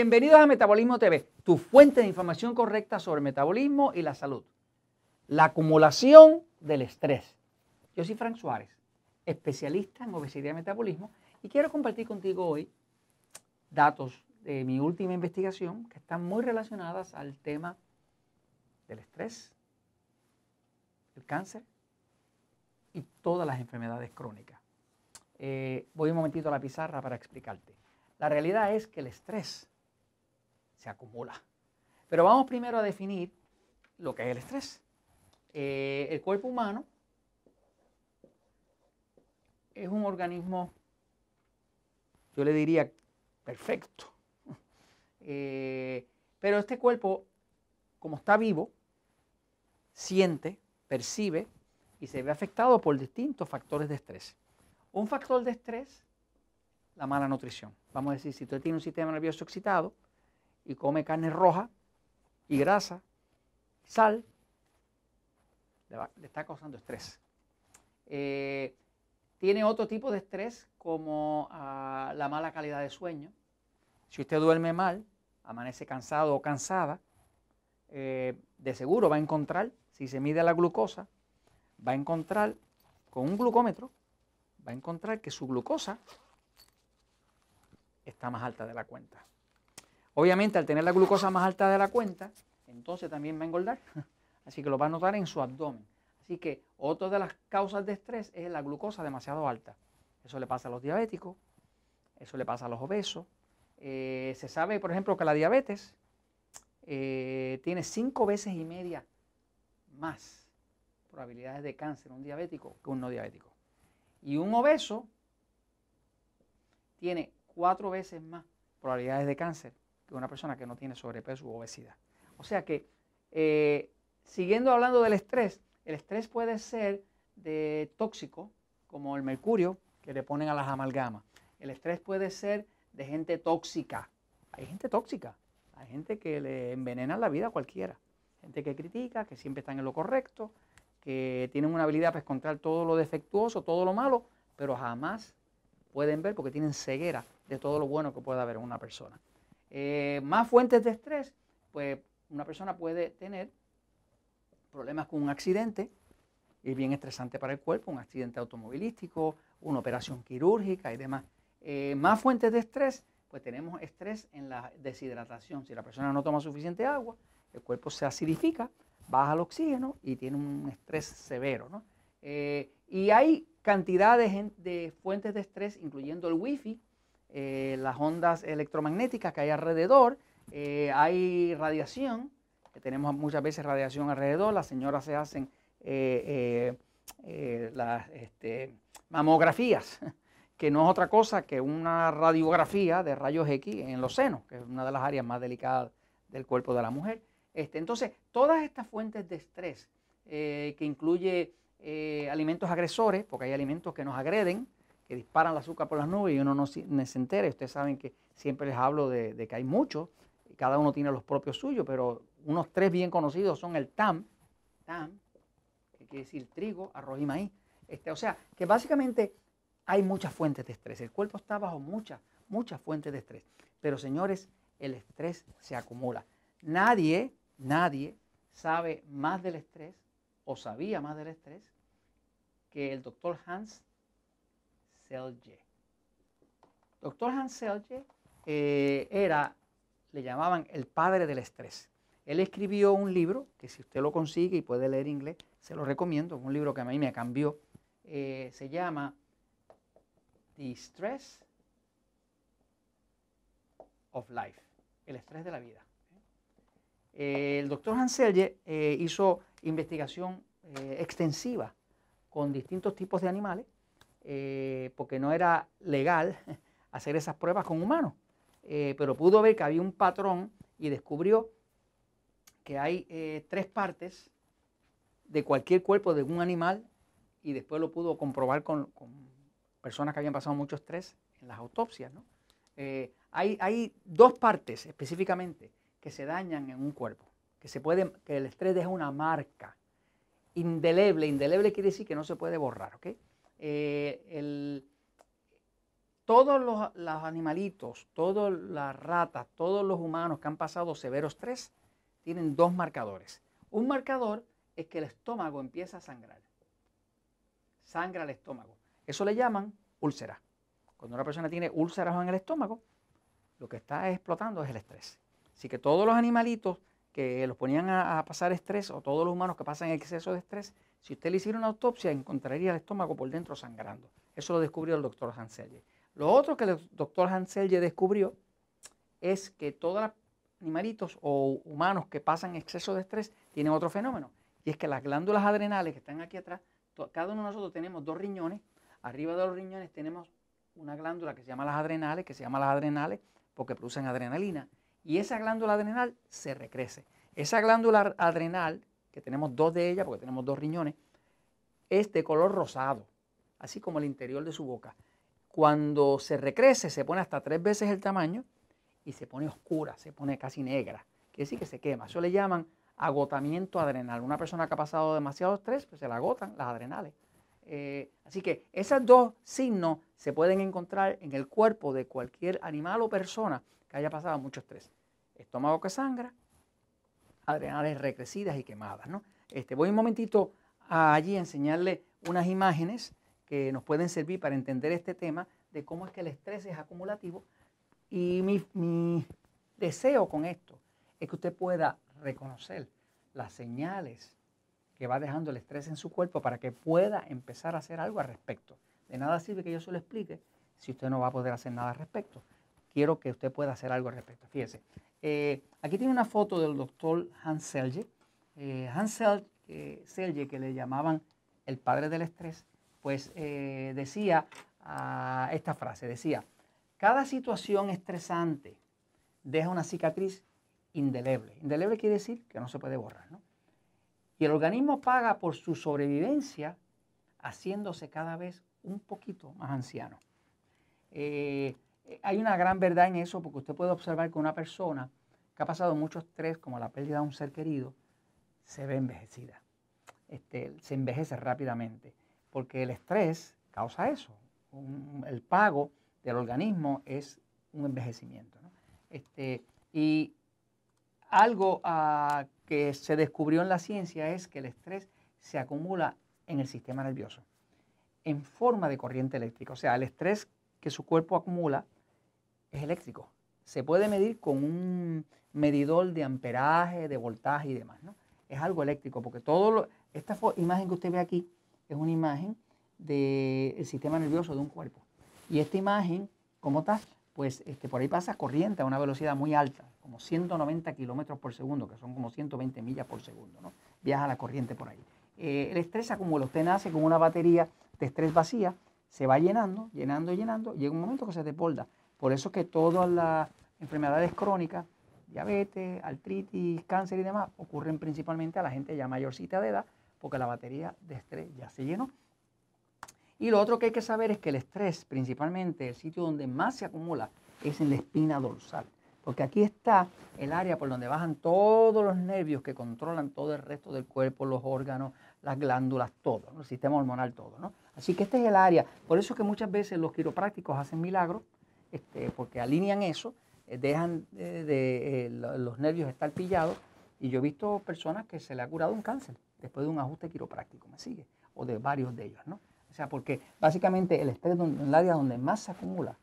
Bienvenidos a Metabolismo TV, tu fuente de información correcta sobre metabolismo y la salud. La acumulación del estrés. Yo soy Frank Suárez, especialista en obesidad y metabolismo, y quiero compartir contigo hoy datos de mi última investigación que están muy relacionadas al tema del estrés, el cáncer y todas las enfermedades crónicas. Eh, voy un momentito a la pizarra para explicarte. La realidad es que el estrés se acumula. Pero vamos primero a definir lo que es el estrés. Eh, el cuerpo humano es un organismo, yo le diría, perfecto. Eh, pero este cuerpo, como está vivo, siente, percibe y se ve afectado por distintos factores de estrés. Un factor de estrés, la mala nutrición. Vamos a decir, si usted tiene un sistema nervioso excitado y come carne roja y grasa, sal, le, está causando estrés. Eh, tiene otro tipo de estrés como ah, la mala calidad de sueño. Si usted duerme mal, amanece cansado o cansada, eh, de seguro va a encontrar, si se mide la glucosa, va a encontrar con un glucómetro, va a encontrar que su glucosa está más alta de la cuenta. Obviamente al tener la glucosa más alta de la cuenta, entonces también va a engordar. Así que lo va a notar en su abdomen. Así que otra de las causas de estrés es la glucosa demasiado alta. Eso le pasa a los diabéticos, eso le pasa a los obesos. Eh, se sabe, por ejemplo, que la diabetes eh, tiene cinco veces y media más probabilidades de cáncer un diabético que un no diabético. Y un obeso tiene cuatro veces más probabilidades de cáncer que una persona que no tiene sobrepeso u obesidad. O sea que, eh, siguiendo hablando del estrés, el estrés puede ser de tóxico, como el mercurio que le ponen a las amalgamas. El estrés puede ser de gente tóxica. Hay gente tóxica, hay gente que le envenena la vida a cualquiera. Gente que critica, que siempre están en lo correcto, que tienen una habilidad para encontrar todo lo defectuoso, todo lo malo, pero jamás pueden ver porque tienen ceguera de todo lo bueno que pueda haber en una persona. Eh, más fuentes de estrés, pues una persona puede tener problemas con un accidente, y bien estresante para el cuerpo, un accidente automovilístico, una operación quirúrgica y demás. Eh, más fuentes de estrés, pues tenemos estrés en la deshidratación. Si la persona no toma suficiente agua, el cuerpo se acidifica, baja el oxígeno y tiene un estrés severo. ¿no? Eh, y hay cantidad de, fuentes de estrés, incluyendo el wifi, eh, las ondas electromagnéticas que hay alrededor, eh, hay radiación, que tenemos muchas veces radiación alrededor, las señoras se hacen las este, mamografías, que no es otra cosa que una radiografía de rayos X en los senos, que es una de las áreas más delicadas del cuerpo de la mujer. Este, entonces, todas estas fuentes de estrés, eh, que incluye eh, alimentos agresores, porque hay alimentos que nos agreden, que disparan el azúcar por las nubes y uno no, se entera. Ustedes saben que siempre les hablo de, que hay muchos, y cada uno tiene los propios suyos, pero unos tres bien conocidos son el TAM, TAM, que quiere decir trigo, arroz y maíz. Este, o sea, que básicamente hay muchas fuentes de estrés. El cuerpo está bajo muchas, muchas fuentes de estrés. Pero señores, el estrés se acumula. Nadie Nadie sabe más del estrés o sabía más del estrés que el doctor Hans Selye. Doctor Hans Selye eh, era, le llamaban el padre del estrés. Él escribió un libro que si usted lo consigue y puede leer inglés, se lo recomiendo, un libro que a mí me cambió. Eh, se llama The Stress of Life, el estrés de la vida. Eh, el doctor Hanselje hizo investigación extensiva con distintos tipos de animales, porque no era legal hacer esas pruebas con humanos, pero pudo ver que había un patrón y descubrió que hay tres partes de cualquier cuerpo de un animal y después lo pudo comprobar con, personas que habían pasado mucho estrés en las autopsias. hay, hay dos partes específicamente que se dañan en un cuerpo, que, se puede, que el estrés deja una marca indeleble. Indeleble quiere decir que no se puede borrar. ¿okay? Eh, todos los, los animalitos, todas las ratas, todos los humanos que han pasado severo estrés tienen dos marcadores. Un marcador es que el estómago empieza a sangrar. Sangra el estómago. Eso le llaman úlcera. Cuando una persona tiene úlceras en el estómago, lo que está explotando es el estrés. Así que todos los animalitos que los ponían a, pasar estrés o todos los humanos que pasan exceso de estrés, si usted le hiciera una autopsia encontraría el estómago por dentro sangrando. Eso lo descubrió el doctor Hanselje. Lo otro que el doctor Hanselje descubrió es que todos los animalitos o humanos que pasan exceso de estrés tienen otro fenómeno. Y es que las glándulas adrenales que están aquí atrás, cada uno de nosotros tenemos dos riñones. Arriba de los riñones tenemos una glándula que se llama las adrenales, que se llama las adrenales porque producen adrenalina y esa glándula adrenal se recrece. Esa glándula adrenal, que tenemos dos de ellas, porque tenemos dos riñones, es de color rosado, así como el interior de su boca. Cuando se recrece, se pone hasta tres veces el tamaño y se pone oscura, se pone casi negra. Quiere decir que se quema. Eso le llaman agotamiento adrenal. Una persona que ha pasado demasiado estrés, pues se le agotan las adrenales. Eh, así que esos dos signos se pueden encontrar en el cuerpo de cualquier animal o persona que haya pasado mucho estrés estómago que sangra, adrenales recrecidas y quemadas. ¿no? Este, voy un momentito allí a enseñarle unas imágenes que nos pueden servir para entender este tema de cómo es que el estrés es acumulativo. Y mi, mi deseo con esto es que usted pueda reconocer las señales que va dejando el estrés en su cuerpo para que pueda empezar a hacer algo al respecto. De nada sirve que yo se lo explique si usted no va a poder hacer nada al respecto. Quiero que usted pueda hacer algo al respecto. Fíjese, eh, aquí tiene una foto del doctor Hans Selye. Eh, Hans eh, Selye, que le llamaban el padre del estrés, pues decía ah, esta frase, decía, cada situación estresante deja una cicatriz indeleble. Indeleble quiere decir que no se puede borrar, ¿no? Y el organismo paga por su sobrevivencia haciéndose cada vez un poquito más anciano. Hay una gran verdad en eso porque usted puede observar que una persona que ha pasado mucho estrés, como la pérdida de un ser querido, se ve envejecida. Este, se envejece rápidamente porque el estrés causa eso. el pago del organismo es un envejecimiento. Este, y algo ah, que se descubrió en la ciencia es que el estrés se acumula en el sistema nervioso en forma de corriente eléctrica. O sea, el estrés que su cuerpo acumula es eléctrico. Se puede medir con un medidor de amperaje, de voltaje y demás. ¿no? Es algo eléctrico, porque todo esta imagen que usted ve aquí es una imagen del sistema nervioso de un cuerpo. Y esta imagen, como tal, pues este, por ahí pasa corriente a una velocidad muy alta, como 190 kilómetros por segundo, que son como 120 millas por segundo. ¿no? Viaja la corriente por ahí. Eh, el estrés acumula, usted nace con una batería de estrés vacía, se va llenando, llenando, llenando, llega un momento que se desborda. Por eso que todas las enfermedades crónicas, diabetes, artritis, cáncer y demás, ocurren principalmente a la gente ya mayorcita de edad, porque la batería de estrés ya se llenó. Y lo otro que hay que saber es que el estrés, principalmente el sitio donde más se acumula, es en la espina dorsal. Porque aquí está el área por donde bajan todos los nervios que controlan todo el resto del cuerpo, los órganos, las glándulas, todo, el sistema hormonal, todo. ¿no? Así que este es el área. Por eso es que muchas veces los quiroprácticos hacen milagros este, porque alinean eso, eh, dejan de, eh, los nervios estar pillados. Y yo he visto personas que se le ha curado un cáncer después de un ajuste quiropráctico, ¿me sigue? O de varios de ellos, ¿no? O sea, porque básicamente el estrés en el área donde más se acumula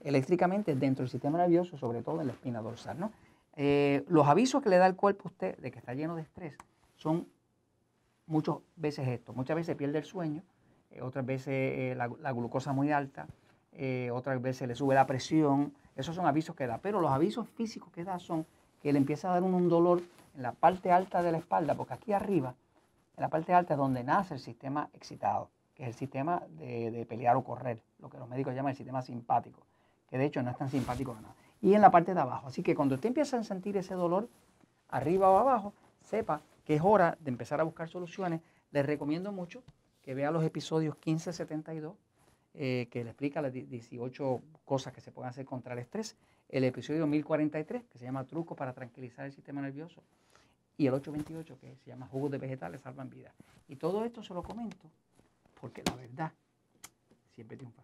eléctricamente dentro del sistema nervioso, sobre todo en la espina dorsal, ¿no? Eh, los avisos que le da el cuerpo a usted de que está lleno de estrés son muchas veces esto. Muchas veces pierde el sueño, otras veces la, glucosa muy alta, eh, otras veces le sube la presión, esos son avisos que da, pero los avisos físicos que da son que le empieza a dar un, dolor en la parte alta de la espalda, porque aquí arriba, en la parte alta es donde nace el sistema excitado, que es el sistema de, pelear o correr, lo que los médicos llaman el sistema simpático, que de hecho no es tan simpático nada. Y en la parte de abajo, así que cuando usted empieza a sentir ese dolor, arriba o abajo, sepa que es hora de empezar a buscar soluciones. Les recomiendo mucho que vea los episodios 1572 eh, que le explica las 18 cosas que se pueden hacer contra el estrés, el episodio 1043, que se llama Truco para tranquilizar el sistema nervioso, y el 828, que se llama Jugos de vegetales salvan vidas. Y todo esto se lo comento porque la verdad siempre triunfa.